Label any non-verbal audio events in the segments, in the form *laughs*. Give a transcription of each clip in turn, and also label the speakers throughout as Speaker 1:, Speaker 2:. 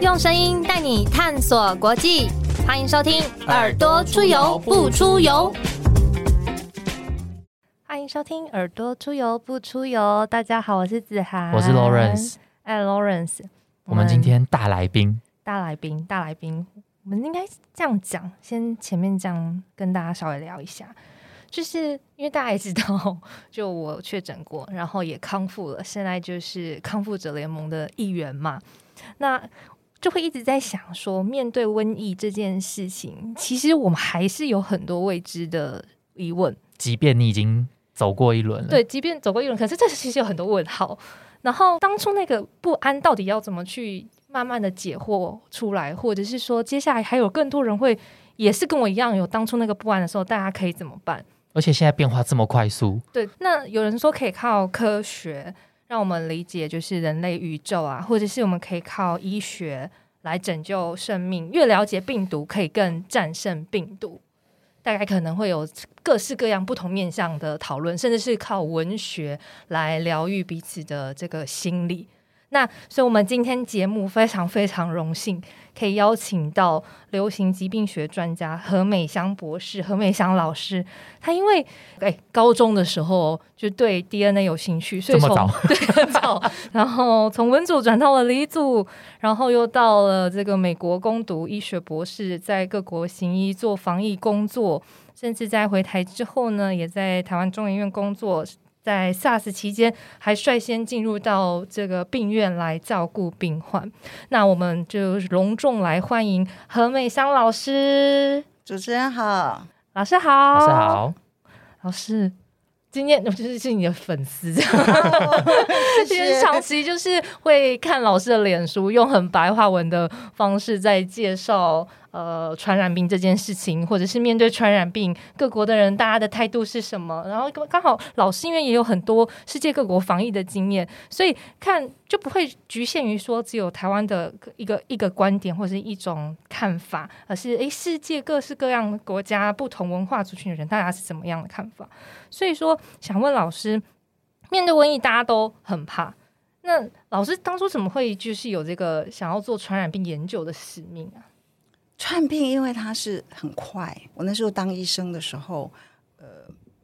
Speaker 1: 用声音带你探索国际，欢迎收听《耳朵出游不出游》。欢迎收听《耳朵出游不出游》。大家好，我是子涵，
Speaker 2: 我是 Lawrence。
Speaker 1: 哎，Lawrence，
Speaker 2: 我们今天大来宾，
Speaker 1: 大来宾，大来宾，我们应该这样讲，先前面这样跟大家稍微聊一下。就是因为大家也知道，*laughs* 就我确诊过，然后也康复了，现在就是康复者联盟的一员嘛。那就会一直在想说，面对瘟疫这件事情，其实我们还是有很多未知的疑问。
Speaker 2: 即便你已经走过一轮了，
Speaker 1: 对，即便走过一轮，可是这其实有很多问号。然后当初那个不安，到底要怎么去慢慢的解惑出来，或者是说，接下来还有更多人会也是跟我一样有当初那个不安的时候，大家可以怎么办？
Speaker 2: 而且现在变化这么快速，
Speaker 1: 对，那有人说可以靠科学让我们理解，就是人类宇宙啊，或者是我们可以靠医学来拯救生命。越了解病毒，可以更战胜病毒。大概可能会有各式各样不同面向的讨论，甚至是靠文学来疗愈彼此的这个心理。那所以，我们今天节目非常非常荣幸，可以邀请到流行疾病学专家何美香博士、何美香老师。他因为哎高中的时候就对 DNA 有兴趣，所以从对很早，*laughs* 然后从文组转到了理组，然后又到了这个美国攻读医学博士，在各国行医做防疫工作，甚至在回台之后呢，也在台湾中医院工作。在 SARS 期间，还率先进入到这个病院来照顾病患。那我们就隆重来欢迎何美香老师。
Speaker 3: 主持人好，
Speaker 1: 老师好，
Speaker 2: 老师好，
Speaker 1: 老师。今天我就是是你的粉丝，这
Speaker 3: 样，
Speaker 1: 其实长期就是会看老师的脸书，用很白话文的方式在介绍。呃，传染病这件事情，或者是面对传染病，各国的人大家的态度是什么？然后刚好老师因为也有很多世界各国防疫的经验，所以看就不会局限于说只有台湾的一个一个观点或者是一种看法，而是诶，世界各式各样的国家、不同文化族群的人，大家是怎么样的看法？所以说，想问老师，面对瘟疫，大家都很怕，那老师当初怎么会就是有这个想要做传染病研究的使命啊？
Speaker 3: 串病因为它是很快，我那时候当医生的时候，呃，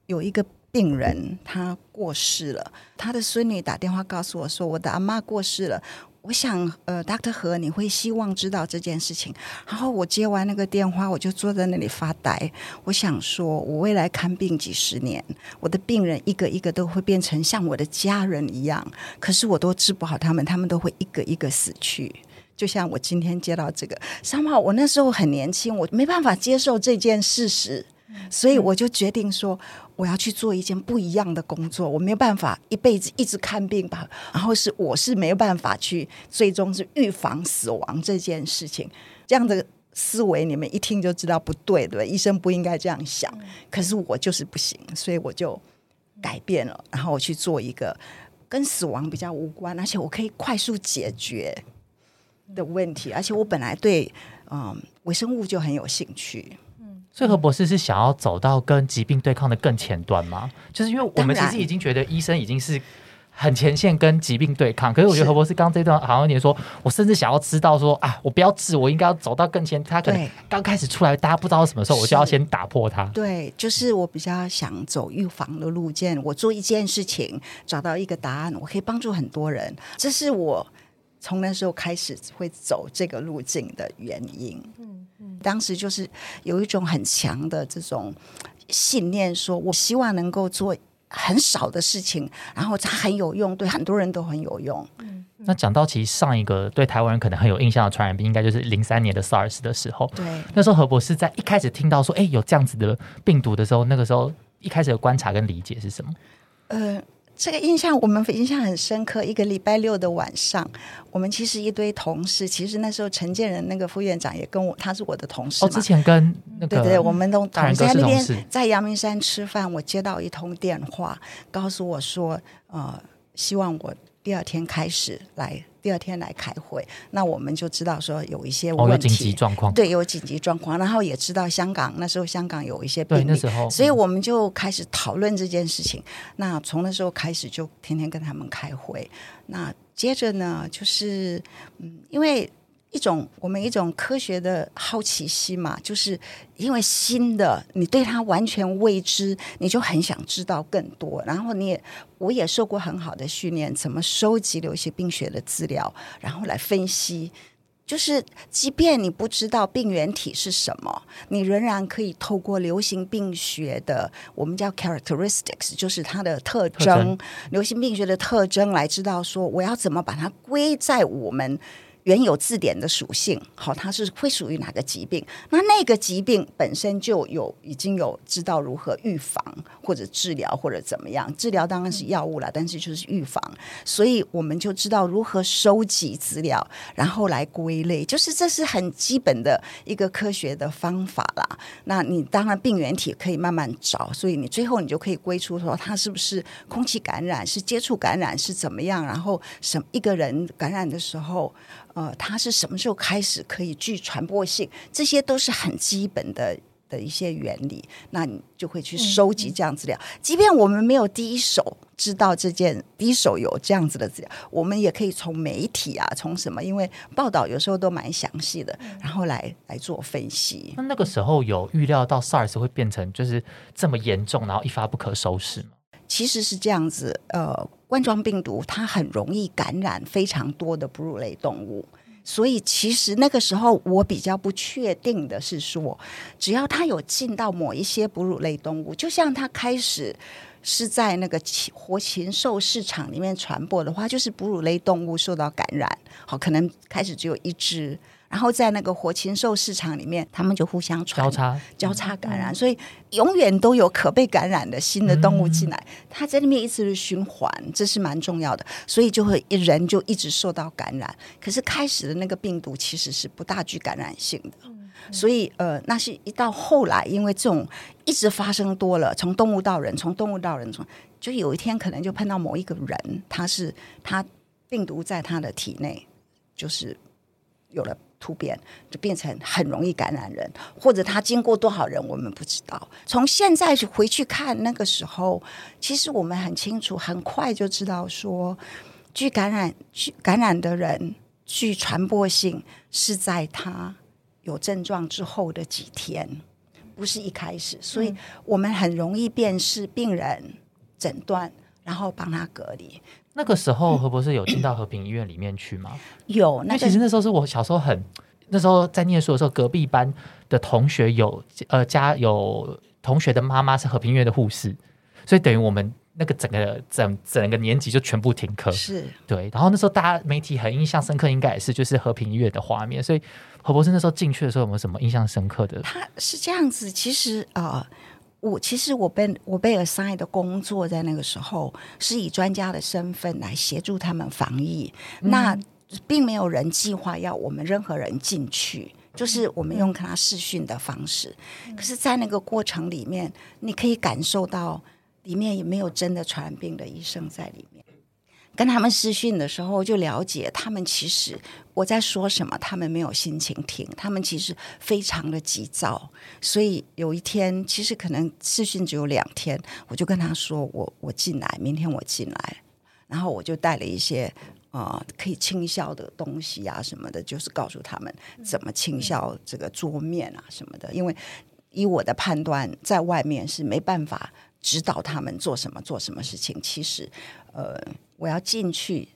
Speaker 3: 有一个病人他过世了，他的孙女打电话告诉我说，我的阿妈过世了。我想，呃，Doctor 何，你会希望知道这件事情。然后我接完那个电话，我就坐在那里发呆。我想说，我未来看病几十年，我的病人一个一个都会变成像我的家人一样，可是我都治不好他们，他们都会一个一个死去。就像我今天接到这个，三号，我那时候很年轻，我没办法接受这件事实，所以我就决定说，我要去做一件不一样的工作。我没有办法一辈子一直看病吧，然后是我是没有办法去最终是预防死亡这件事情。这样的思维你们一听就知道不对，对医生不应该这样想，可是我就是不行，所以我就改变了，然后我去做一个跟死亡比较无关，而且我可以快速解决。的问题，而且我本来对嗯微生物就很有兴趣，
Speaker 2: 嗯，所以何博士是想要走到跟疾病对抗的更前端吗？就是因为我们其实已经觉得医生已经是很前线跟疾病对抗，可是我觉得何博士刚这段好像你说，我甚至想要知道说啊，我不要治，我应该要走到更前，他可能刚开始出来，大家不知道什么时候，我就要先打破它。
Speaker 3: 对，就是我比较想走预防的路线，我做一件事情，找到一个答案，我可以帮助很多人，这是我。从那时候开始会走这个路径的原因，嗯嗯，当时就是有一种很强的这种信念，说我希望能够做很少的事情，然后它很有用，对很多人都很有用。
Speaker 2: 嗯，那讲到其实上一个对台湾人可能很有印象的传染病，应该就是零三年的 SARS 的时候。
Speaker 3: 对，
Speaker 2: 那时候何博士在一开始听到说，哎，有这样子的病毒的时候，那个时候一开始的观察跟理解是什么？呃。
Speaker 3: 这个印象我们印象很深刻。一个礼拜六的晚上，我们其实一堆同事，其实那时候陈建仁那个副院长也跟我，他是我的同事。
Speaker 2: 哦，之前跟那
Speaker 3: 个对对，我们都在那边在阳明山吃饭，我接到一通电话，告诉我说，呃，希望我第二天开始来。第二天来开会，那我们就知道说有一些问
Speaker 2: 题，紧急状况，
Speaker 3: 对，有紧急状况，然后也知道香港那时候香港有一些病
Speaker 2: 例，
Speaker 3: 所以我们就开始讨论这件事情。那从那时候开始就天天跟他们开会。那接着呢，就是嗯，因为一种我们一种科学的好奇心嘛，就是因为新的，你对它完全未知，你就很想知道更多。然后你也，我也受过很好的训练，怎么收集流行病学的资料，然后来分析。就是，即便你不知道病原体是什么，你仍然可以透过流行病学的我们叫 characteristics，就是它的特征，流行病学的特征来知道说，我要怎么把它归在我们。原有字典的属性，好，它是会属于哪个疾病？那那个疾病本身就有已经有知道如何预防或者治疗或者怎么样？治疗当然是药物了，但是就是预防，所以我们就知道如何收集资料，然后来归类，就是这是很基本的一个科学的方法啦。那你当然病原体可以慢慢找，所以你最后你就可以归出说它是不是空气感染，是接触感染，是怎么样？然后什一个人感染的时候。呃，它是什么时候开始可以具传播性？这些都是很基本的的一些原理。那你就会去收集这样资料。即便我们没有第一手知道这件，第一手有这样子的资料，我们也可以从媒体啊，从什么？因为报道有时候都蛮详细的，然后来来做分析。
Speaker 2: 那那个时候有预料到 SARS 会变成就是这么严重，然后一发不可收拾吗？
Speaker 3: 其实是这样子，呃。冠状病毒它很容易感染非常多的哺乳类动物，所以其实那个时候我比较不确定的是说，只要它有进到某一些哺乳类动物，就像它开始是在那个活禽兽市场里面传播的话，就是哺乳类动物受到感染，好，可能开始只有一只。然后在那个活禽兽市场里面，他们就互相传
Speaker 2: 交叉
Speaker 3: 交叉感染，所以永远都有可被感染的新的动物进来，它在里面一直循环，这是蛮重要的。所以就会人就一直受到感染。可是开始的那个病毒其实是不大具感染性的，所以呃，那是一到后来，因为这种一直发生多了，从动物到人，从动物到人，从就有一天可能就碰到某一个人，他是他病毒在他的体内，就是有了。突变就变成很容易感染人，或者他经过多少人我们不知道。从现在回去看那个时候，其实我们很清楚，很快就知道说，具感染具感染的人具传播性是在他有症状之后的几天，不是一开始。所以我们很容易辨识病人、诊断，然后帮他隔离。
Speaker 2: 那个时候何博士有进到和平医院里面去吗？*coughs*
Speaker 3: 有，那
Speaker 2: 其实那时候是我小时候很那时候在念书的时候，隔壁班的同学有呃家有同学的妈妈是和平医院的护士，所以等于我们那个整个整整个年级就全部停课。
Speaker 3: 是
Speaker 2: 对，然后那时候大家媒体很印象深刻，应该也是就是和平医院的画面。所以何博士那时候进去的时候有没有什么印象深刻的？
Speaker 3: 他是这样子，其实啊。我其实我被我被 assign 的工作在那个时候是以专家的身份来协助他们防疫，那并没有人计划要我们任何人进去，就是我们用跟他视讯的方式。可是，在那个过程里面，你可以感受到里面也没有真的传染病的医生在里面。跟他们私讯的时候，就了解他们其实我在说什么，他们没有心情听，他们其实非常的急躁。所以有一天，其实可能私讯只有两天，我就跟他说：“我我进来，明天我进来。”然后我就带了一些呃可以清消的东西啊什么的，就是告诉他们怎么清消这个桌面啊什么的。因为以我的判断，在外面是没办法指导他们做什么做什么事情。其实，呃。我要进去，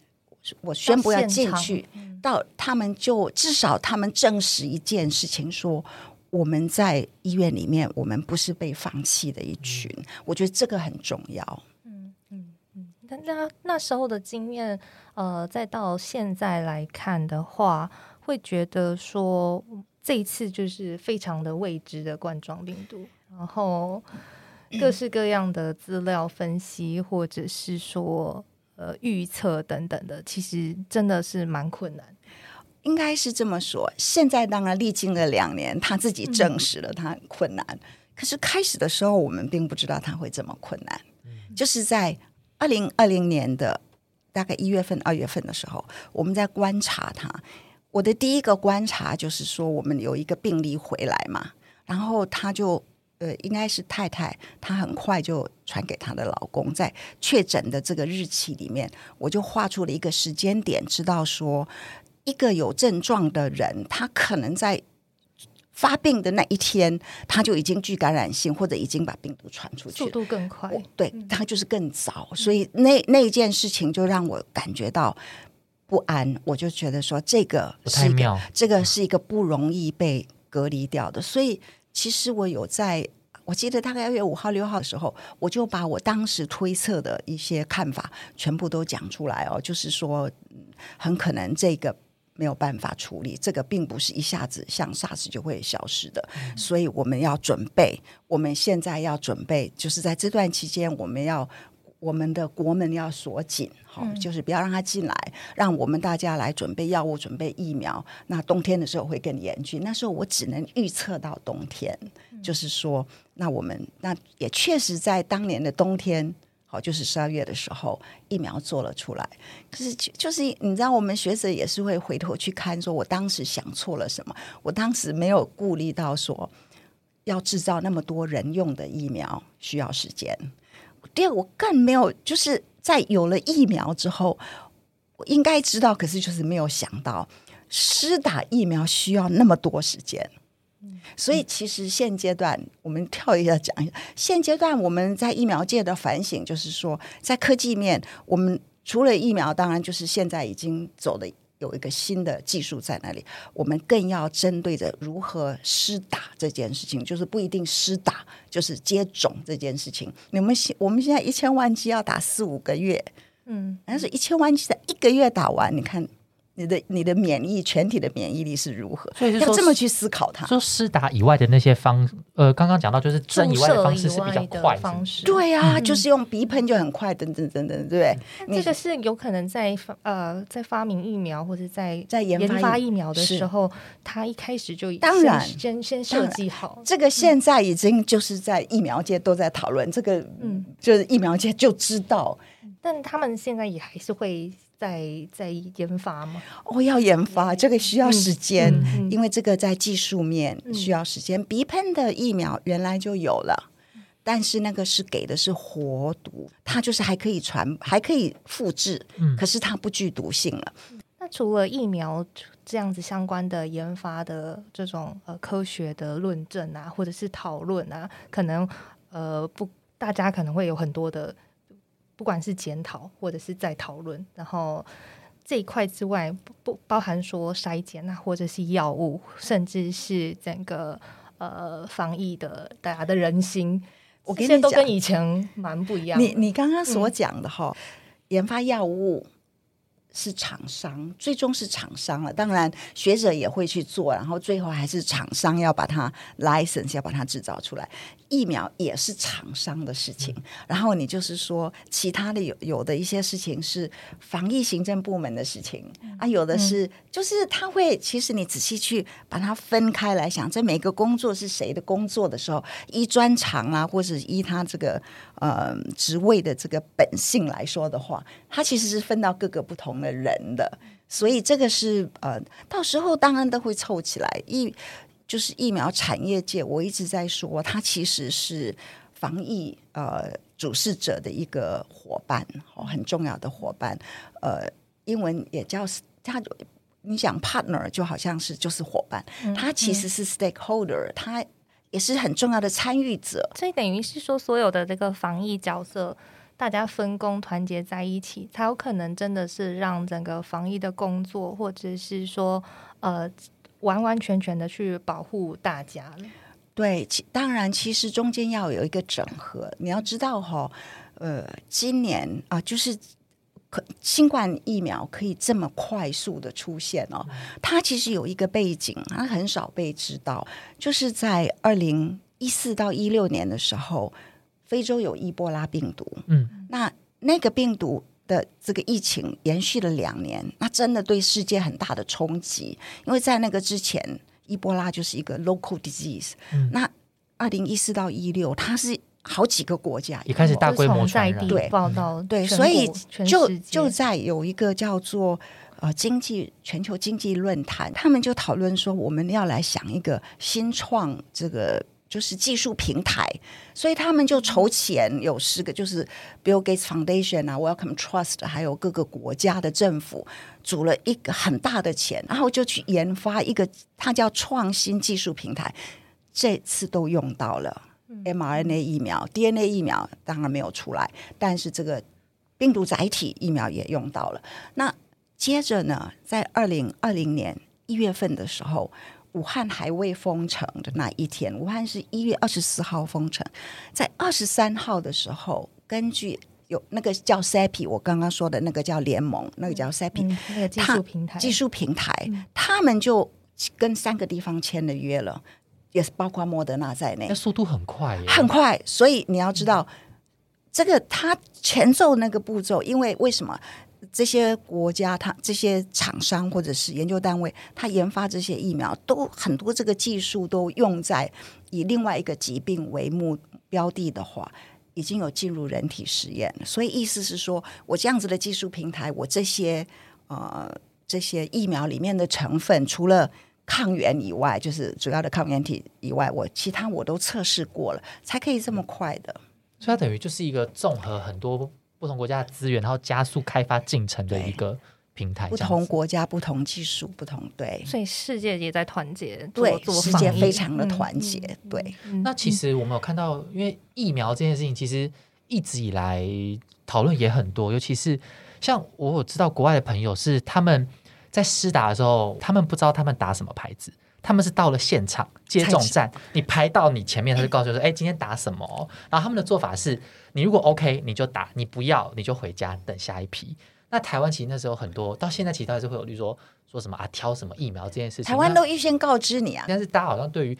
Speaker 3: 我宣布要进去，到他们就至少他们证实一件事情，说我们在医院里面，我们不是被放弃的一群。我觉得这个很重要。
Speaker 1: 嗯嗯嗯。那那那时候的经验，呃，再到现在来看的话，会觉得说这一次就是非常的未知的冠状病毒，然后各式各样的资料分析，或者是说。呃，预测等等的，其实真的是蛮困难。
Speaker 3: 应该是这么说。现在当然历经了两年，他自己证实了他很困难。可是开始的时候，我们并不知道他会这么困难。嗯就是在二零二零年的大概一月份、二月份的时候，我们在观察他。我的第一个观察就是说，我们有一个病例回来嘛，然后他就。呃，应该是太太，她很快就传给她的老公，在确诊的这个日期里面，我就画出了一个时间点，知道说一个有症状的人，他可能在发病的那一天，他就已经具感染性，或者已经把病毒传出去
Speaker 1: 速，度更快。
Speaker 3: 对，他就是更早，所以那那一件事情就让我感觉到不安，我就觉得说这个
Speaker 2: 不
Speaker 3: 是一个
Speaker 2: 太妙。
Speaker 3: 这个是一个不容易被隔离掉的，所以其实我有在。我记得大概二月五号、六号的时候，我就把我当时推测的一些看法全部都讲出来哦，就是说，嗯很可能这个没有办法处理，这个并不是一下子像 SARS 就会消失的，所以我们要准备，我们现在要准备，就是在这段期间，我们要我们的国门要锁紧，好、就是不要让他进来，让我们大家来准备药物、准备疫苗。那冬天的时候会更严峻，那时候我只能预测到冬天，就是说，那我们那也确实在当年的冬天。好，就是十二月的时候，疫苗做了出来。可是就就是你知道，我们学者也是会回头去看，说我当时想错了什么，我当时没有顾虑到说要制造那么多人用的疫苗需要时间。第二，我更没有就是在有了疫苗之后，我应该知道，可是就是没有想到施打疫苗需要那么多时间。所以，其实现阶段我们跳一下讲一下，现阶段我们在疫苗界的反省，就是说，在科技面，我们除了疫苗，当然就是现在已经走的有一个新的技术在那里，我们更要针对着如何施打这件事情，就是不一定施打，就是接种这件事情。你们现我们现在一千万剂要打四五个月，
Speaker 1: 嗯，
Speaker 3: 但是一千万剂在一个月打完，你看你的你的免疫全体的免疫力是如何？
Speaker 2: 所以
Speaker 3: 要这么去思考它。
Speaker 2: 说施打以外的那些方，呃，刚刚讲到就是针以外的
Speaker 1: 注射
Speaker 2: 方式是比较
Speaker 1: 快的
Speaker 2: 快
Speaker 1: 方式，
Speaker 3: 对啊，就是用鼻喷就很快，等等等等，对不对？
Speaker 1: 这个是有可能在发呃在发明疫苗或者在
Speaker 3: 在研发疫
Speaker 1: 苗的时候，他一开始就
Speaker 3: 当然
Speaker 1: 先先先设计好，
Speaker 3: 这个现在已经就是在疫苗界都在讨论，这个
Speaker 1: 嗯，
Speaker 3: 就是疫苗界就知道
Speaker 1: 但他们现在也还是会在在研发吗，
Speaker 3: 哦，要研发这个需要时间，因为这个在技术面需要时间。鼻喷的疫苗原来就有了。但是那个是给的是活毒，它就是还可以传，还可以复制，
Speaker 2: 嗯
Speaker 3: 可是它不具毒性了。
Speaker 1: 那除了疫苗这样子相关的研发的这种呃科学的论证啊，或者是讨论啊，可能呃不，大家可能会有很多的，不管是检讨或者是在讨论，然后这一块之外，不不包含说筛检啊，或者是药物，甚至是整个呃防疫的大家的人心，
Speaker 3: 我跟你讲
Speaker 1: 这些都跟以前蛮不一样。
Speaker 3: 你你刚刚所讲的哈，研发药物是厂商，最终是厂商了。当然，学者也会去做，然后最后还是厂商要把它 license，要把它制造出来。疫苗也是厂商的事情。然后你就是说，其他的有有的一些事情是防疫行政部门的事情啊，有的是、就是他会，其实你仔细去把它分开来想，这每个工作是谁的工作的时候，依专长啊，或者依他这个呃职位的这个本性来说的话，它其实是分到各个不同的人的，所以这个是呃，到时候当然都会凑起来。疫就是疫苗产业界，我一直在说，它其实是防疫呃主事者的一个伙伴，哦，很重要的伙伴。呃，英文也叫它。你想 partner 就好像是就是伙伴，它其实是 stakeholder，它也是很重要的参与者。
Speaker 1: 所以等于是说，所有的这个防疫角色，大家分工团结在一起，才有可能真的是让整个防疫的工作，或者是说呃完完全全的去保护大家了。
Speaker 3: 对，其当然，其实中间要有一个整合。你要知道哈、呃，今年啊、就是可新冠疫苗可以这么快速的出现哦，它其实有一个背景，它很少被知道，就是在二零一四到一六年的时候，非洲有伊波拉病毒，
Speaker 2: 嗯，
Speaker 3: 那那个病毒。的这个疫情延续了两年，那真的对世界很大的冲击。因为在那个之前，伊波拉就是一个 local disease，、那二零一四到一六，它是好几个国家
Speaker 2: 也开始大规模
Speaker 1: 在
Speaker 2: 传染。
Speaker 1: 地
Speaker 3: 对。
Speaker 1: 报道
Speaker 3: 对，所以就就在有一个叫做呃经济全球经济论坛，他们就讨论说，我们要来想一个新创这个就是技术平台，所以他们就筹钱，有十个，就是 Bill Gates Foundation 啊，Welcome Trust，还有各个国家的政府组了一个很大的钱，然后就去研发一个，它叫创新技术平台。这次都用到了 mRNA 疫苗，DNA 疫苗当然没有出来，但是这个病毒载体疫苗也用到了。那接着呢，在二零二零年一月份的时候。武汉还未封城的那一天，武汉是一月二十四号封城，在二十三号的时候，根据有那个叫 SAPI，我刚刚说的那个叫联盟，那个叫 SAPI，
Speaker 1: 那个技术平台，
Speaker 3: 技术平台，他们就跟三个地方签了约了，也是包括莫德纳在内，
Speaker 2: 那速度很快，
Speaker 3: 很快。所以你要知道，这个他前奏那个步骤，因为为什么？这些国家，它这些厂商或者是研究单位，它研发这些疫苗，都很多这个技术都用在以另外一个疾病为目标的的话，已经有进入人体实验。所以意思是说，我这样子的技术平台，我这些呃这些疫苗里面的成分，除了抗原以外，就是主要的抗原体以外，我其他我都测试过了，才可以这么快的。
Speaker 2: 所以它等于就是一个综合很多。不同国家的资源，然后加速开发进程的一个平台。
Speaker 3: 不同国家、不同技术、不同对，
Speaker 1: 所以世界也在团结，
Speaker 3: 对，世界非常的团结。对，
Speaker 2: 那其实我们有看到，因为疫苗这件事情，其实一直以来讨论也很多，尤其是像我有知道国外的朋友是他们在施打的时候，他们不知道他们打什么牌子。他们是到了现场接种站，你排到你前面，他就告诉说：“哎，今天打什么？”然后他们的做法是：你如果 OK，你就打；你不要，你就回家等下一批。那台湾其实那时候很多，到现在其实还是会有，例如说说什么啊，挑什么疫苗这件事情，
Speaker 3: 台湾都预先告知你啊。
Speaker 2: 但是大家好像对于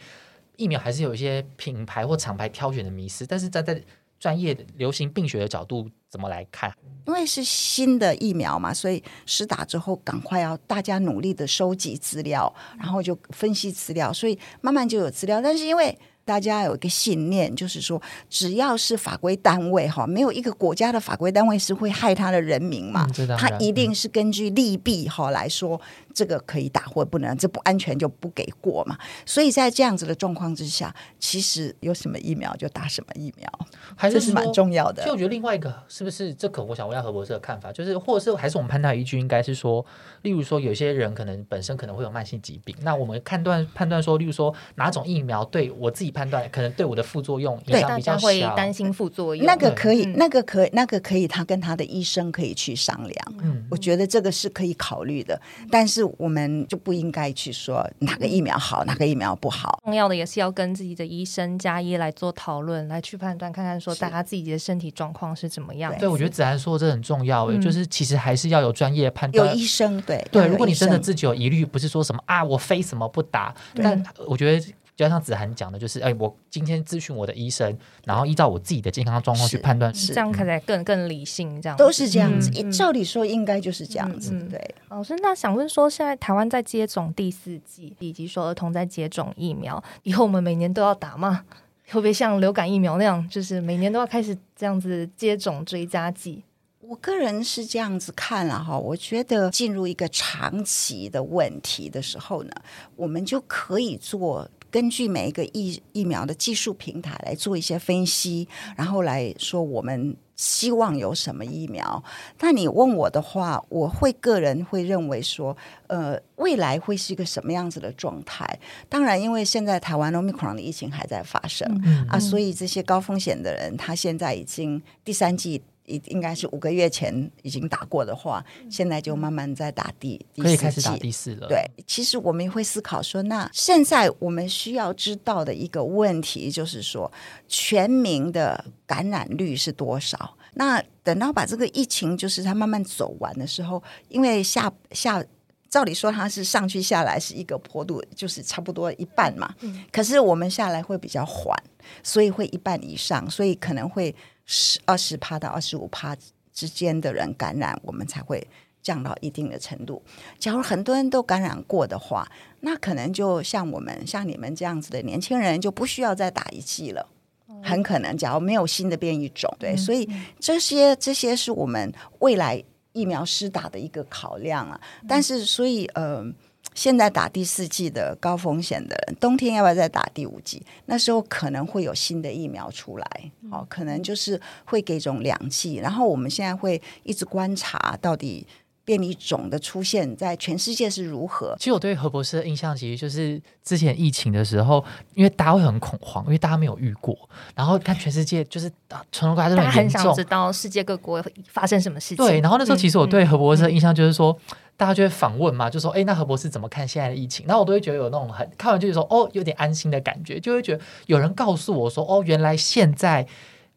Speaker 2: 疫苗还是有一些品牌或厂牌挑选的迷失，但是在在。专业的流行病学的角度怎么来看？
Speaker 3: 因为是新的疫苗嘛，所以施打之后赶快要大家努力的收集资料，然后就分析资料，所以慢慢就有资料。但是因为大家有一个信念，就是说，只要是法规单位哈，没有一个国家的法规单位是会害他的人民嘛，他一定是根据利弊哈来说，这个可以打或不能，这不安全就不给过嘛。所以在这样子的状况之下，其实有什么疫苗就打什么疫苗，
Speaker 2: 还
Speaker 3: 是蛮重要的。
Speaker 2: 就我觉得另外一个是不是这可我想问一下何博士的看法，就是或者是还是我们判断依据应该是说，例如说有些人可能本身可能会有慢性疾病，那我们判断判断说，例如说哪种疫苗对我自己。判断可能对我的副作用影响比较
Speaker 1: 小，会担心副作用。
Speaker 3: 那个可以，那个可以，那个可以，他跟他的医生可以去商量。嗯，我觉得这个是可以考虑的，但是我们就不应该去说哪个疫苗好，哪个疫苗不好。
Speaker 1: 重要的也是要跟自己的医生加医来做讨论，来去判断，看看说大家自己的身体状况是怎么样。
Speaker 2: 对，我觉得子涵说这很重要，诶，就是其实还是要有专业判断，
Speaker 3: 有医生。对
Speaker 2: 对，如果你真的自己有疑虑，不是说什么啊，我非什么不打，但我觉得。就像子涵讲的，就是哎，我今天咨询我的医生，然后依照我自己的健康状况去判断，是
Speaker 1: 这样看起来更更理性，这样
Speaker 3: 都是这样子。照理说应该就是这样子。对，
Speaker 1: 老师，那想问说，现在台湾在接种第四季，以及说儿童在接种疫苗，以后我们每年都要打吗？会不会像流感疫苗那样，就是每年都要开始这样子接种追加剂？
Speaker 3: 我个人是这样子看了哈，我觉得进入一个长期的问题的时候呢，我们就可以做。根据每一个疫疫苗的技术平台来做一些分析，然后来说我们希望有什么疫苗。那你问我的话，我会个人会认为说，呃，未来会是一个什么样子的状态？当然，因为现在台湾 Omicron 的疫情还在发生啊，所以这些高风险的人，他现在已经第三季。应应该是五个月前已经打过的话，现在就慢慢在打第
Speaker 2: 可以开始打第四了。
Speaker 3: 对，其实我们会思考说，那现在我们需要知道的一个问题就是说，全民的感染率是多少？那等到把这个疫情就是它慢慢走完的时候，因为下下照理说它是上去下来是一个坡度，就是差不多一半嘛。嗯。可是我们下来会比较缓，所以会一半以上，所以可能会。十二十帕到二十五帕之间的人感染，我们才会降到一定的程度。假如很多人都感染过的话，那可能就像我们像你们这样子的年轻人就不需要再打一剂了。很可能，假如没有新的变异种，对，所以这些这些是我们未来疫苗施打的一个考量啊。但是，所以呃，现在打第四季的高风险的人，冬天要不要再打第五季？那时候可能会有新的疫苗出来，哦、可能就是会给种两剂。然后我们现在会一直观察到底变异种的出现在全世界是如何。
Speaker 2: 其实我对何博士的印象，其实就是之前疫情的时候，因为大家会很恐慌，因为大家没有遇过，然后看全世界就是啊，全国国家都
Speaker 1: 大家
Speaker 2: 很严重
Speaker 1: 很想知，道世界各国发生什么事情。
Speaker 2: 对。然后那时候其实我
Speaker 1: 嗯
Speaker 2: 对何博士的印象就是说，大家就会访问嘛，就说，哎，那何博士怎么看现在的疫情？然后我都会觉得有那种很看完就是说，哦，有点安心的感觉，就会觉得有人告诉我说，哦，原来现在。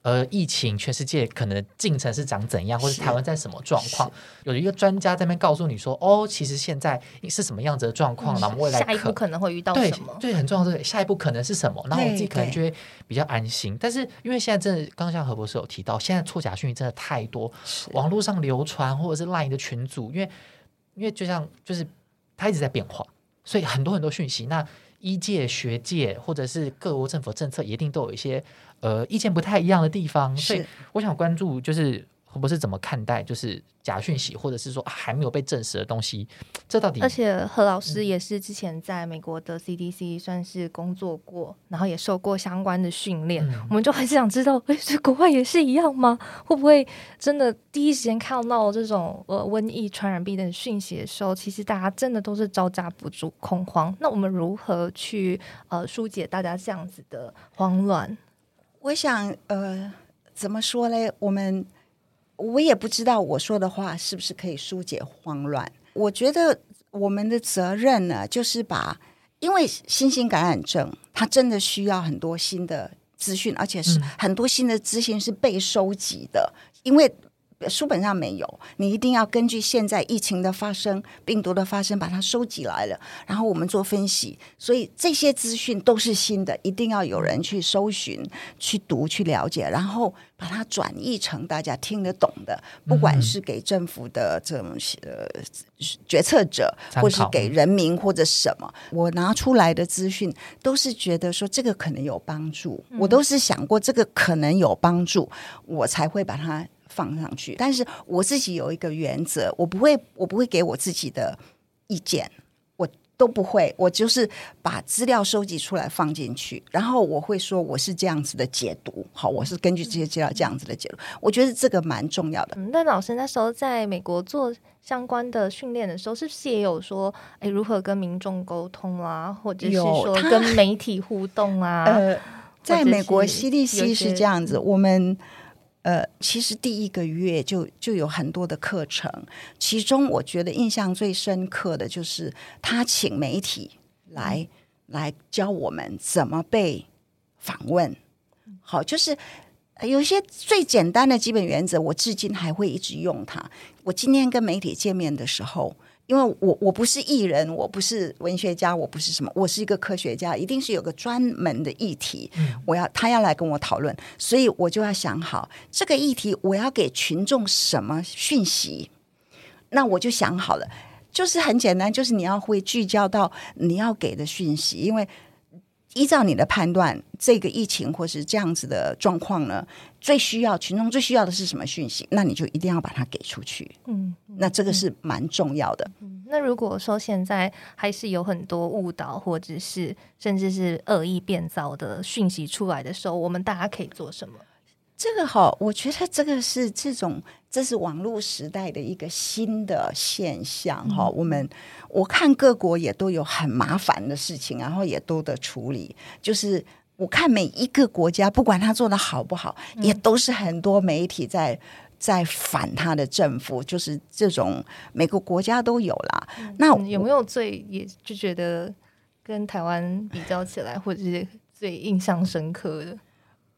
Speaker 2: 呃，疫情全世界可能进程是长怎样，或者台湾在什么状况？有一个专家在那边告诉你说，哦，其实现在是什么样子的状况，然后我们未来
Speaker 1: 下一步可能会遇到
Speaker 2: 对
Speaker 1: 什么？
Speaker 2: 对，很重要的是下一步可能是什么，然后我自己可能就会比较安心。但是因为现在真的，刚刚像何博士有提到，现在错假讯息真的太多，网络上流传或者是 LINE 的群组，因为因为就像就是它一直在变化，所以很多很多讯息。那医界、学界或者是各国政府政策，一定都有一些呃意见不太一样的地方。所以我想关注就是何博士怎么看待就是假讯息，或者是说、啊还没有被证实的东西，这到底
Speaker 1: 而且何老
Speaker 2: 嗯
Speaker 1: 师也是之前在美国的 CDC 算是工作过，然后也受过相关的训练。
Speaker 2: 嗯
Speaker 1: 我们就很想知道，诶，这国外也是一样吗？会不会真的第一时间看到这种呃瘟疫、传染病的讯息的时候，其实大家真的都是招架不住恐慌？那我们如何去呃疏解大家这样子的慌乱？
Speaker 3: 我想，呃，怎么说嘞？我们我也不知道我说的话是不是可以疏解慌乱。我觉得我们的责任呢，就是把，因为新型感染症，它真的需要很多新的资讯，而且是很多新的资讯是被收集的，因为。书本上没有，你一定要根据现在疫情的发生、病毒的发生，把它收集来了，然后我们做分析。所以这些资讯都是新的，一定要有人去搜寻、去读、去了解，然后把它转译成大家听得懂的，不管是给政府的这种呃决策者，或是给人民或者什么，我拿出来的资讯都是觉得说这个可能有帮助，我都是想过这个可能有帮助，我才会把它放上去。但是我自己有一个原则，我不会，我不会给我自己的意见，我都不会，我就是把资料收集出来放进去，然后我会说我是这样子的解读，好，我是根据这些资料这样子的解读，我觉得这个蛮重要的。
Speaker 1: 嗯，那老师那时候在美国做相关的训练的时候，是不是也有说，哎，如何跟民众沟通啊，或者是说跟媒体互动啊？
Speaker 3: 呃，在美国
Speaker 1: 是有
Speaker 3: CDC 是这样子，我们呃，其实第一个月就就有很多的课程，其中我觉得印象最深刻的就是他请媒体来、来教我们怎么被访问。好，就是呃有一些最简单的基本原则，我至今还会一直用它。我今天跟媒体见面的时候。因为我我不是艺人，我不是文学家，我不是什么，我是一个科学家，一定是有个专门的议题，我要他要来跟我讨论，所以我就要想好这个议题我要给群众什么讯息，那我就想好了，就是很简单，就是你要会聚焦到你要给的讯息，因为依照你的判断，这个疫情或是这样子的状况呢，最需要群众最需要的是什么讯息，那你就一定要把它给出去，
Speaker 1: 嗯，
Speaker 3: 那这个是蛮重要的。
Speaker 1: 嗯那如果说现在还是有很多误导，或者是甚至是恶意变造的讯息出来的时候，我们大家可以做什么？
Speaker 3: 这个哈，我觉得这个是这种，这是网络时代的一个新的现象哈。我们我看各国也都有很麻烦的事情，然后也都得处理。就是我看每一个国家，不管他做的好不好，也都是很多媒体在在反他的政府，就是这种每个国家都有啦。那
Speaker 1: 嗯有没有最也就觉得跟台湾比较起来，或者是最印象深刻的？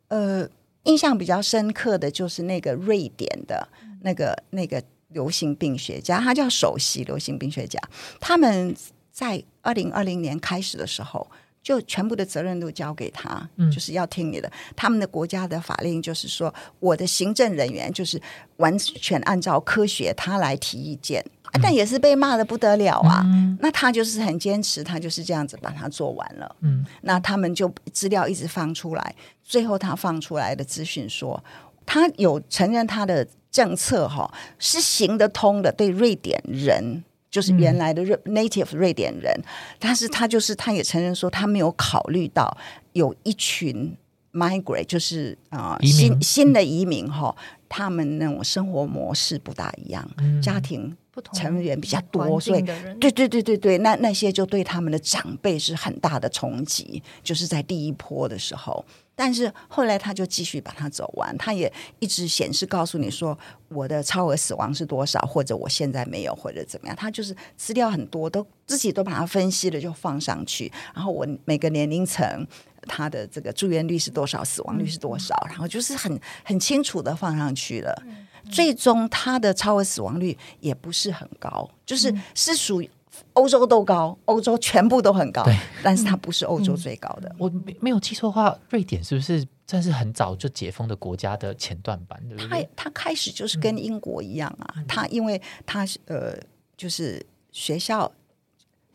Speaker 3: 呃，印象比较深刻的就是那个瑞典的那个那个流行病学家，他叫首席流行病学家。他们在二零二零年开始的时候，就全部的责任都交给他，
Speaker 2: 嗯
Speaker 3: 就是要听你的。他们的国家的法令就是说，我的行政人员就是完全按照科学他来提意见，啊但也是被骂的不得了啊。那他就是很坚持，他就是这样子把它做完了。
Speaker 2: 嗯，
Speaker 3: 那他们就资料一直放出来，最后他放出来的资讯说，他有承认他的政策哈是行得通的，对瑞典人。就是原来的瑞 native 瑞典人，但是他就是他也承认说，他没有考虑到有一群 migrate，就是啊、新新的移民哈，他们那种生活模式不大一样，家庭
Speaker 1: 不同
Speaker 3: 成员比较多，所以对对对对对，那那些就对他们的长辈是很大的冲击，就是在第一波的时候。但是后来他就继续把它走完，他也一直显示告诉你说我的超额死亡是多少，或者我现在没有，或者怎么样。他就是资料很多，都自己都把它分析了就放上去。然后我每个年龄层他的这个住院率是多少，死亡率是多少，然后就是很很清楚的放上去了。最终他的超额死亡率也不是很高，就是是属于欧洲都高，欧洲全部都很高
Speaker 2: 对，
Speaker 3: 但是它不是欧洲最高的。
Speaker 2: 我没没有记错的话，瑞典是不是算是很早就解封的国家的前段版，对不
Speaker 3: 他
Speaker 2: 对？
Speaker 3: 他开始就是跟英国一样啊，它因为它是呃，就是学校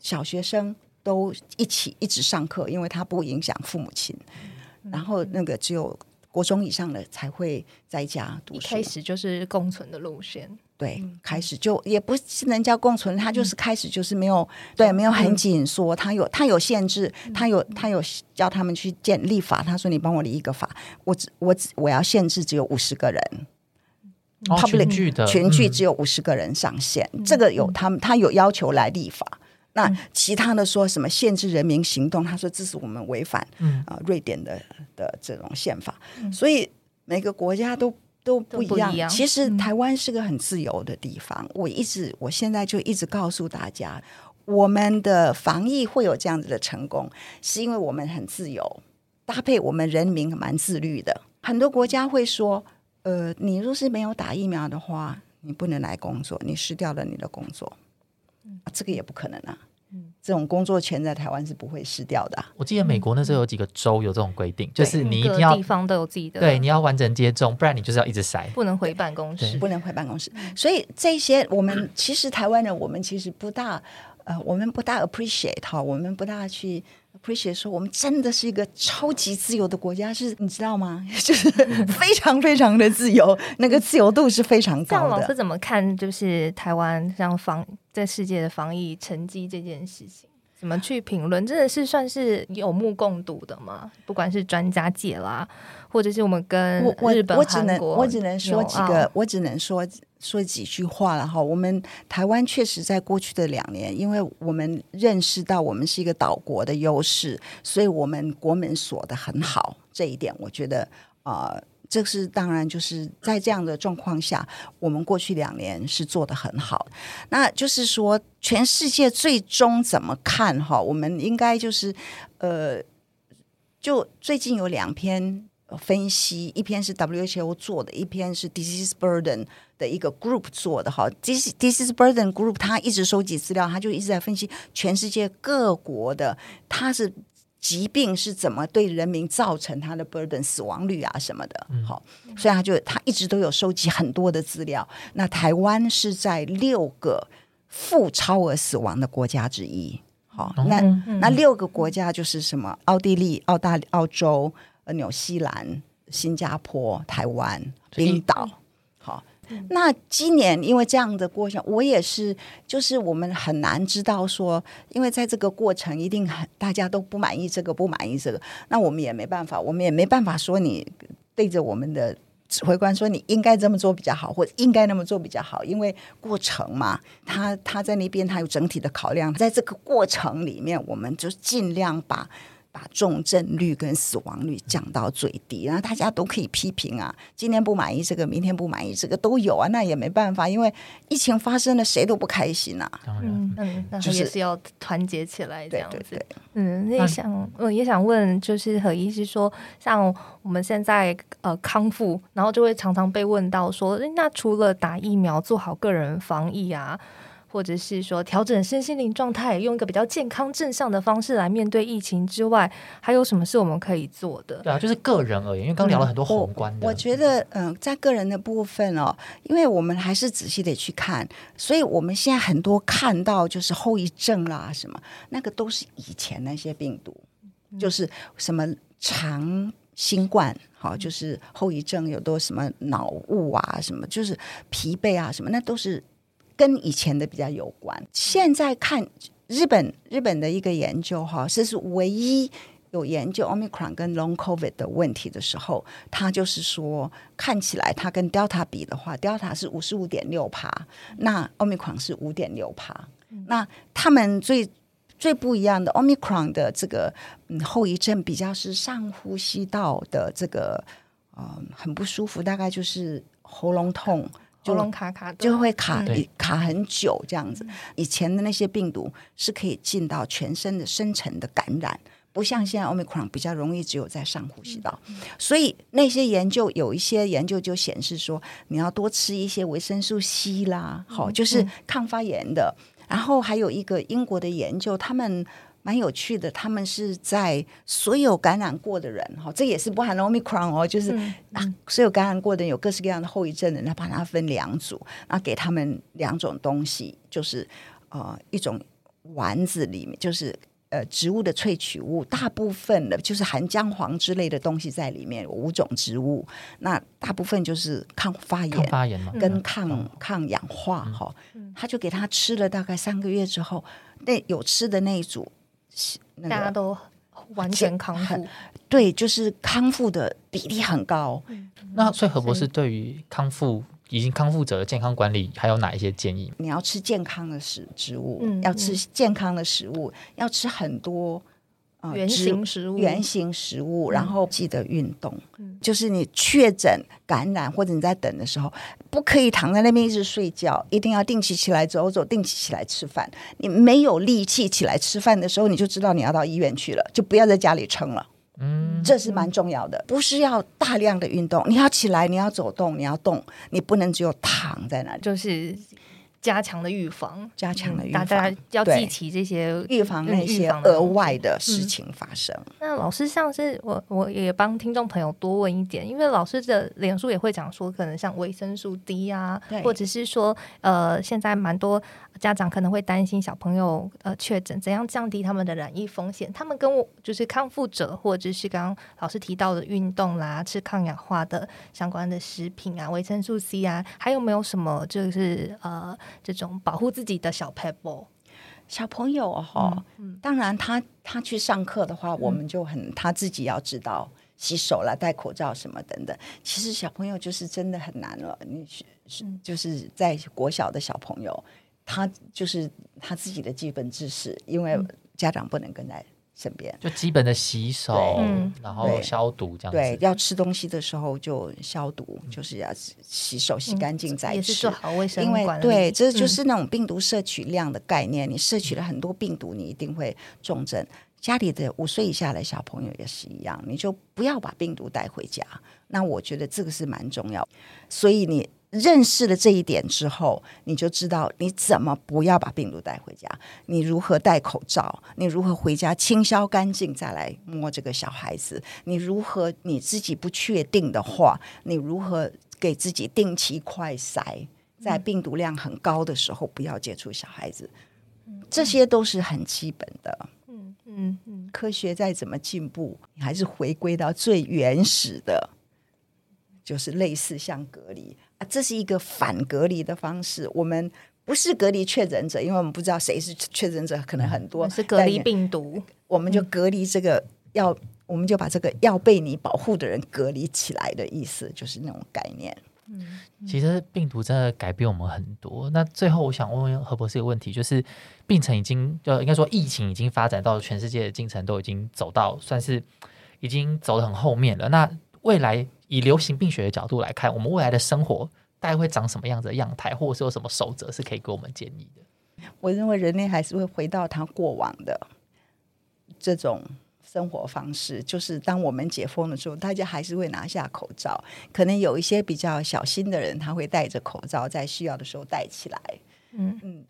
Speaker 3: 小学生都一起一直上课，因为它不影响父母亲，然后那个只有国中以上的才会在家读书。
Speaker 1: 一开。始就是共存的路线，
Speaker 3: 对，开始就也不是人家共存，他就是开始就是没有对，没有很紧缩，他有他有限制，他有他有叫他们去建立法，他说你帮我立一个法，我只我只我要限制只有五十个人，
Speaker 2: 哦
Speaker 3: public
Speaker 2: 群聚的
Speaker 3: 全剧
Speaker 2: 嗯。
Speaker 3: 只有五十个人上限，这个有他们他有要求来立法。那其他的说什么限制人民行动，他说这是我们违反
Speaker 2: 嗯。
Speaker 3: 啊、瑞典的的这种宪法，所以每个国家都都不一样。
Speaker 1: 一样
Speaker 3: 其实台湾是个很自由的地方，我一直我现在就一直告诉大家，我们的防疫会有这样子的成功，是因为我们很自由，搭配我们人民蛮自律的。很多国家会说，呃，你若是没有打疫苗的话，你不能来工作，你失掉了你的工作，啊这个也不可能啊。这种工作权在台湾是不会失掉的啊、
Speaker 2: 我记得美国那时候有几个州有这种规定，就是你一定要
Speaker 1: 地方都有自己的，
Speaker 2: 对你要完整接种，不然你就是要一直塞。
Speaker 1: 不能回办公室，
Speaker 3: 不能回办公室。所以这些我们其实台湾人，我们其实不大呃，我们不大 appreciate 哈，我们不大去 appreciate 说我们真的是一个超级自由的国家，是你知道吗？*laughs* 就是非常非常的自由，那个自由度是非常高
Speaker 1: 这样老师。怎么看？就是台湾像防在世界的防疫成绩这件事情，怎么去评论？真的是算是有目共睹的吗？不管是专家界啦，或者是我们跟日本、
Speaker 3: 我只能
Speaker 1: 韩国
Speaker 3: 我只能说几个，我只能说说几句话了哈。我们台湾确实在过去的两年，因为我们认识到我们是一个岛国的优势，所以我们国门锁得很好。这一点，我觉得啊。呃这是当然，就是在这样的状况下，我们过去两年是做得很好。那就是说，全世界最终怎么看哈？我们应该就是呃，就最近有两篇分析，一篇是 WHO 做的，一篇是 Disease Burden 的一个 group 做的哈。Disease Burden Group 他一直收集资料，他就一直在分析全世界各国的，他是疾病是怎么对人民造成他的 burden 死亡率啊什么的。好、所以他就他一直都有收集很多的资料。那台湾是在六个负超额死亡的国家之一。好、那、那六个国家就是什么？奥地利、澳大利、澳洲、呃、纽西兰、新加坡、台湾、冰岛。好，那今年因为这样的过程，我也是，就是我们很难知道说，因为在这个过程一定很大家都不满意这个，不满意这个，那我们也没办法，我们也没办法说你对着我们的。指挥官说：“你应该这么做比较好，或者应该那么做比较好，因为过程嘛，他他在那边他有整体的考量，在这个过程里面，我们就尽量把把重症率跟死亡率降到最低，然后大家都可以批评啊，今天不满意这个，明天不满意这个都有啊，那也没办法，因为疫情发生了，谁都不开心啊。
Speaker 2: 当然，
Speaker 1: 嗯嗯，那
Speaker 3: 就是
Speaker 1: 也是要团结起来这样子。
Speaker 3: 对对对，
Speaker 1: 嗯，
Speaker 2: 那
Speaker 1: 也想，我也想问，就是何医师说，像我们现在呃康复，然后就会常常被问到说，那除了打疫苗、做好个人防疫啊，或者是说调整身心灵状态，用一个比较健康正向的方式来面对疫情之外，还有什么是我们可以做的？
Speaker 2: 对啊，就是个人而言，因为刚聊了很多宏观的，
Speaker 3: 我觉得，嗯、在个人的部分哦，因为我们还是仔细的去看，所以我们现在很多看到就是后遗症啦，什么那个都是以前那些病毒，就是什么长新冠，好，就是后遗症有多什么脑雾啊，什么就是疲惫啊，什么那都是跟以前的比较有关。现在看日本日本的一个研究哈，这是唯一有研究 omicron 跟 long covid 的问题的时候，他就是说看起来它跟 delta 比的话，delta 是五十五点六帕，那 omicron 是五点六帕。那他们最最不一样的 omicron 的这个嗯后遗症比较是上呼吸道的这个呃很不舒服，大概就是喉咙痛。
Speaker 1: 喉咙卡卡，
Speaker 3: 就会卡卡很久这样子。以前的那些病毒是可以进到全身的深层的感染，不像现在 omicron 比较容易只有在上呼吸道。所以那些研究有一些研究就显示说，你要多吃一些维生素 C 啦，好，就是抗发炎的。然后还有一个英国的研究，他们。蛮有趣的，他们是在所有感染过的人哈，这也是不含 omicron 哦，就是、啊，所有感染过的人有各式各样的后遗症的人，他把它分两组，那给他们两种东西，就是呃一种丸子里面就是。呃，植物的萃取物大部分的，就是含姜黄之类的东西在里面，有五种植物，那大部分就是抗发
Speaker 2: 抗
Speaker 3: 炎、
Speaker 2: 发炎嘛，
Speaker 3: 跟抗、抗氧化哈。他就给他吃了大概三个月之后，那有吃的那一组，那个
Speaker 1: 大家都完全康复。
Speaker 3: 对，就是康复的比例很高。
Speaker 2: 那所以何博士对于康复已经康复者的健康管理还有哪一些建议？
Speaker 3: 你要吃健康的食植物，
Speaker 1: 嗯
Speaker 3: 要吃健康的食物，要吃很多。呃
Speaker 1: 原
Speaker 3: 植
Speaker 1: 型食物
Speaker 3: 原型食物，然后记得运动。
Speaker 1: 嗯
Speaker 3: 就是你确诊感染或者你在等的时候，不可以躺在那边一直睡觉，一定要定期起来走走，定期起来吃饭。你没有力气起来吃饭的时候，你就知道你要到医院去了，就不要在家里撑了。
Speaker 2: 嗯，
Speaker 3: 这是蛮重要的，不是要大量的运动，你要起来，你要走动，你要动，你不能只有躺在那里。
Speaker 1: 就是加强的预防，
Speaker 3: 加强的预
Speaker 1: 大家要记起这些
Speaker 3: 预防那些
Speaker 1: 防
Speaker 3: 额外的事情发生。
Speaker 1: 那老师像是我，我也帮听众朋友多问一点，因为老师的脸书也会讲说，可能像维生素 D 啊，或者是说，呃，现在蛮多家长可能会担心小朋友呃确诊，怎样降低他们的染疫风险？他们跟我就是康复者，或者是刚刚老师提到的运动啦，吃抗氧化的相关的食品啊，维生素 C 啊，还有没有什么就是呃这种保护自己的小 pebble？
Speaker 3: 小朋友哈、
Speaker 1: 嗯
Speaker 3: 当然他他去上课的话，我们就很他自己要知道洗手啦、戴口罩什么等等。其实小朋友就是真的很难了，你是是就是在国小的小朋友，他就是他自己的基本知识，因为家长不能跟在身边。
Speaker 2: 就基本的洗手
Speaker 1: 嗯，
Speaker 2: 然后消毒这样
Speaker 3: 对，要吃东西的时候就消毒，就是要洗手、洗干净再吃
Speaker 1: 也是做。好卫生
Speaker 3: 因为，对，这就
Speaker 1: 嗯
Speaker 3: 是那种病毒摄取量的概念。你摄取了很多病毒，你一定会重症。家里的五岁以下的小朋友也是一样，你就不要把病毒带回家。那我觉得这个是蛮重要。所以你认识了这一点之后，你就知道你怎么不要把病毒带回家，你如何戴口罩，你如何回家清消干净再来摸这个小孩子，你如何你自己不确定的话，你如何给自己定期快筛，在病毒量很高的时候不要接触小孩子，这些都是很基本的。
Speaker 1: 嗯嗯嗯，
Speaker 3: 科学再怎么进步，你还是回归到最原始的，就是类似像隔离。啊，这是一个反隔离的方式。我们不是隔离确诊者，因为我们不知道谁是确诊者，可能很多
Speaker 1: 是隔离病毒，
Speaker 3: 我们就隔离这个要，我们就把这个要被你保护的人隔离起来的意思，就是那种概念。
Speaker 2: 嗯其实病毒真的改变我们很多。那最后我想问问何博士一个问题，就是病程已经就应该说疫情已经发展到全世界的进程都已经走到算是已经走得很后面了。那未来以流行病学的角度来看，我们未来的生活大概会长什么样子的样态，或者是有什么守则是可以给我们建议的？
Speaker 3: 我认为人类还是会回到他过往的这种生活方式，就是当我们解封的时候，大家还是会拿下口罩。可能有一些比较小心的人，他会戴着口罩，在需要的时候戴起来。
Speaker 1: 嗯
Speaker 3: 嗯，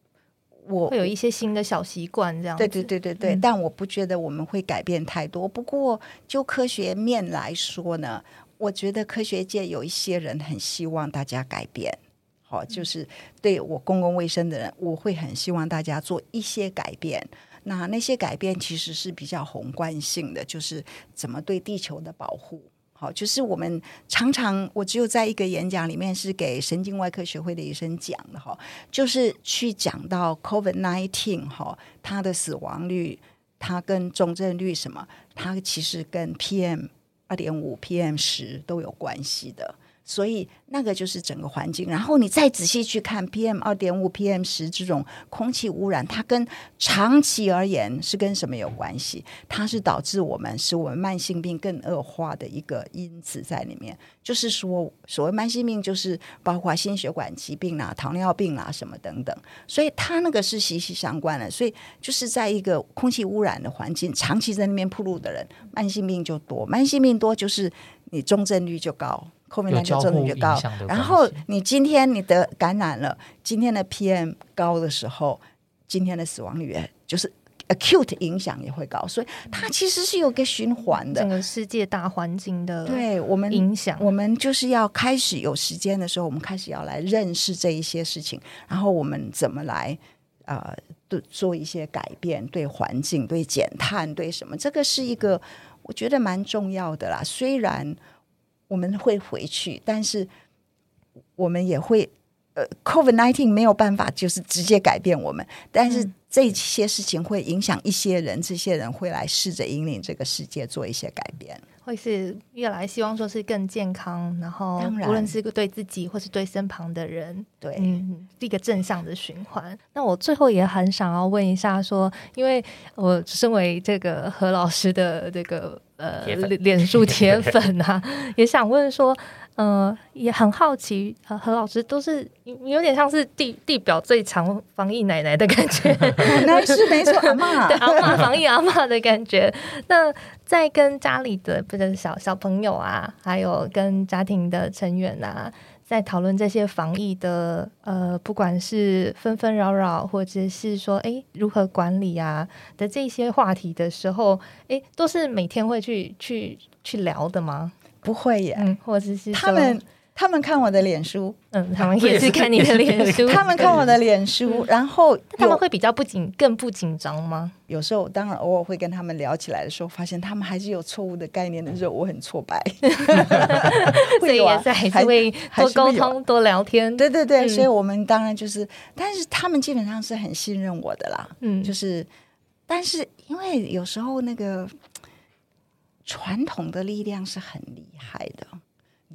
Speaker 3: 我
Speaker 1: 会有一些新的小习惯，这样
Speaker 3: 对对对对对，
Speaker 1: 嗯
Speaker 3: 但我不觉得我们会改变太多。不过就科学面来说呢，我觉得科学界有一些人很希望大家改变。好，就是对我公共卫生的人，我会很希望大家做一些改变。那那些改变其实是比较宏观性的，就是怎么对地球的保护。好，就是我们常常我只有在一个演讲里面是给神经外科学会的医生讲的哈，就是去讲到 COVID nineteen 哈，它的死亡率，它跟重症率什么，它其实跟 PM 二点五、PM 十都有关系的。所以那个就是整个环境，然后你再仔细去看 PM 二点五、PM 十这种空气污染，它跟长期而言是跟什么有关系？它是导致我们使我们慢性病更恶化的一个因子在里面。就是说，所谓慢性病，就是包括心血管疾病啊、糖尿病啊什么等等。所以它那个是息息相关的。所以就是在一个空气污染的环境，长期在那边铺路的人，慢性病就多。慢性病多，就是你重症率就高。后面那就重率就高，然后你今天你得感染了，今天的 PM 高的时候，今天的死亡率就是 acute 影响也会高，所以它其实是有个循环的，
Speaker 1: 整个世界大环境的
Speaker 3: 对我们
Speaker 1: 影响，
Speaker 3: 我们就是要开始有时间的时候，我们开始要来认识这一些事情，然后我们怎么来呃对做一些改变，对环境、对减碳、对什么，这个是一个我觉得蛮重要的啦，虽然。我们会回去，但是我们也会呃，Covid nineteen 没有办法就是直接改变我们，但是这些事情会影响一些人，这些人会来试着引领这个世界做一些改变，
Speaker 1: 会是越来希望说是更健康，然后无论是对自己或是对身旁的人，
Speaker 3: 对，
Speaker 1: 嗯，一个正向的循环。那我最后也很想要问一下，说，因为我身为这个何老师的这个。呃，脸书铁 *laughs* 粉啊，也想问说，呃，也很好奇，呃，何老师都是有点像是地地表最强防疫奶奶的感觉 *laughs* *laughs*
Speaker 3: 那是没错，阿妈，
Speaker 1: 对，阿妈防疫阿妈的感觉。那在跟家里的不是小小朋友啊，还有跟家庭的成员啊。在讨论这些防疫的呃，不管是纷纷扰扰，或者是说哎如何管理啊的这些话题的时候，哎，都是每天会去去去聊的吗？
Speaker 3: 不会耶，
Speaker 1: 嗯，或者是
Speaker 3: 他们。他们看我的脸书，
Speaker 1: 嗯，他们也是看你的脸书。*laughs*
Speaker 3: 他们看我的脸书，然后
Speaker 1: 他们会比较不紧，更不紧张吗？
Speaker 3: 有时候，当然偶尔会跟他们聊起来的时候，发现他们还是有错误的概念的时候，我很挫败。
Speaker 1: 所以也是还是会多沟通、多聊天。
Speaker 3: 对对对，所以我们当然就是，但是他们基本上是很信任我的啦。嗯，就是，但是因为有时候那个传统的力量是很厉害的。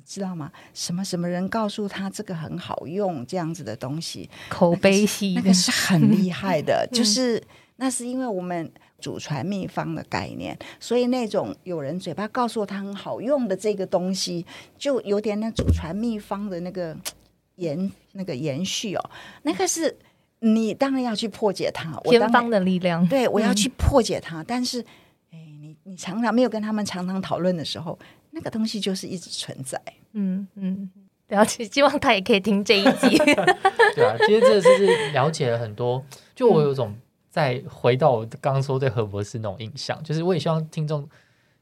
Speaker 3: 知道吗？什么什么人告诉他这个很好用，这样子的东西，
Speaker 1: 口碑系
Speaker 3: 那个是很厉害的。*laughs* 就是那是因为我们祖传秘方的概念，所以那种有人嘴巴告诉他很好用的这个东西，就有点那祖传秘方的那个延那个延续哦。那个是你当然要去破解它，
Speaker 1: 偏方的力量。
Speaker 3: 对，我要去破解它。但是，哎，你你常常没有跟他们常常讨论的时候。那个东西就是一直存在，
Speaker 1: 嗯嗯，了解。希望他也可以听这一集。*laughs*
Speaker 2: 对啊，其实这是了解了很多。就我有种再回到我刚刚说对何博士那种印象，就是我也希望听众，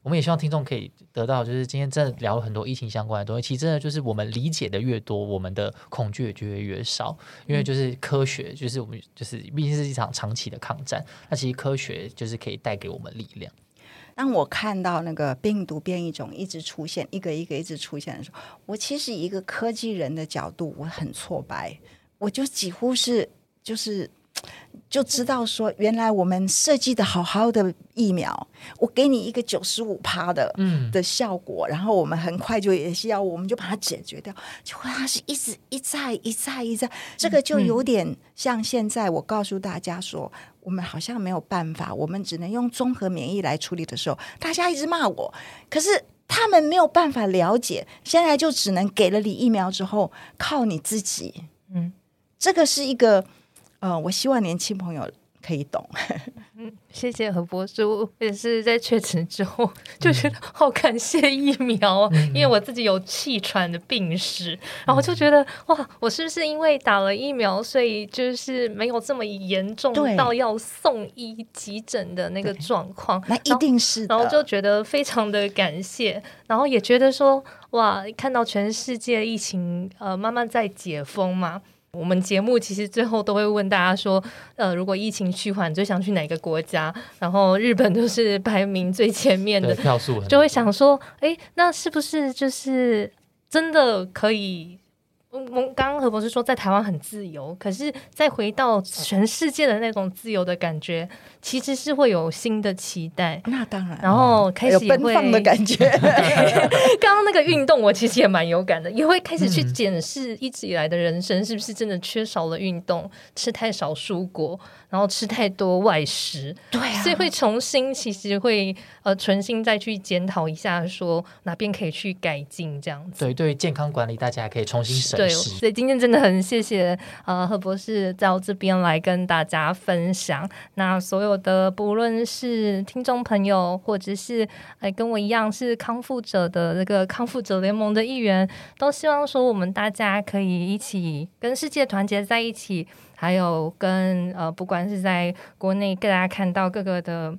Speaker 2: 我们也希望听众可以得到，就是今天真的聊了很多疫情相关的东西。其实真的就是我们理解的越多，我们的恐惧也就会越少。因为就是科学，就是我们就是毕竟是一场长期的抗战，那其实科学就是可以带给我们力量。
Speaker 3: 当我看到那个病毒变异种一直出现，一个一个一直出现的时候，我其实一个科技人的角度，我很挫败，我就几乎是就是。就知道说，原来我们设计的好好的疫苗，我给你一个九十五趴的嗯的效果，然后我们很快就也是要，我们就把它解决掉。结果它是一直一再一再一再，这个就有点像现在我告诉大家说，我们好像没有办法，我们只能用综合免疫来处理的时候，大家一直骂我，可是他们没有办法了解，现在就只能给了你疫苗之后，靠你自己。嗯，这个是一个。嗯，我希望年轻朋友可以懂。
Speaker 1: 嗯，*laughs* 谢谢何博士，我也是在确诊之后 *laughs* 就觉得好感谢疫苗，因为我自己有气喘的病史，然后就觉得哇，我是不是因为打了疫苗，所以就是没有这么严重到要送医急诊的那个状况？
Speaker 3: 那一定是，
Speaker 1: 然后就觉得非常的感谢，然后也觉得说哇，看到全世界疫情呃慢慢在解封嘛。我们节目其实最后都会问大家说，呃，如果疫情趋缓，最想去哪个国家？然后日本都是排名最前面的
Speaker 2: 票数，
Speaker 1: 就会想说，哎，那是不是就是真的可以？我刚刚何博士说在台湾很自由，可是再回到全世界的那种自由的感觉，其实是会有新的期待。
Speaker 3: 那当然，
Speaker 1: 然后开始
Speaker 3: 奔放的感觉。*laughs*
Speaker 1: 刚刚那个运动，我其实也蛮有感的，也会开始去检视一直以来的人生是不是真的缺少了运动，吃太少蔬果。然后吃太多外食，
Speaker 3: 对啊，
Speaker 1: 所以会重新，其实会呃，重新再去检讨一下，说哪边可以去改进这样子。
Speaker 2: 对，对健康管理，大家可以重新审视。
Speaker 1: 所以今天真的很谢谢呃何博士到这边来跟大家分享。那所有的不论是听众朋友，或者是哎跟我一样是康复者的这个康复者联盟的一员，都希望说我们大家可以一起跟世界团结在一起。还有跟呃，不管是在国内，大家看到各个的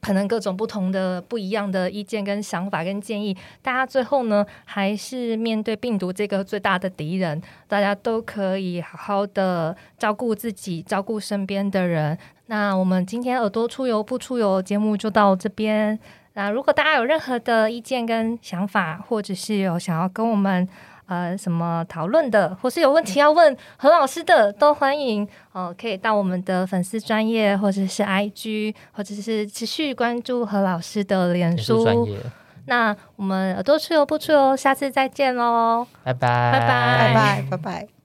Speaker 1: 可能各种不同的不一样的意见跟想法跟建议，大家最后呢，还是面对病毒这个最大的敌人，大家都可以好好的照顾自己，照顾身边的人。那我们今天耳朵出游不出游节目就到这边。那如果大家有任何的意见跟想法，或者是有想要跟我们。呃，什么讨论的，或是有问题要问何老师的，都欢迎哦，可以到我们的粉丝专业，或者是 IG，或者是持续关注何老师的脸书。那我们耳朵出游不出游，下次再见喽，
Speaker 2: 拜拜，
Speaker 1: 拜拜，
Speaker 3: 拜拜，拜拜。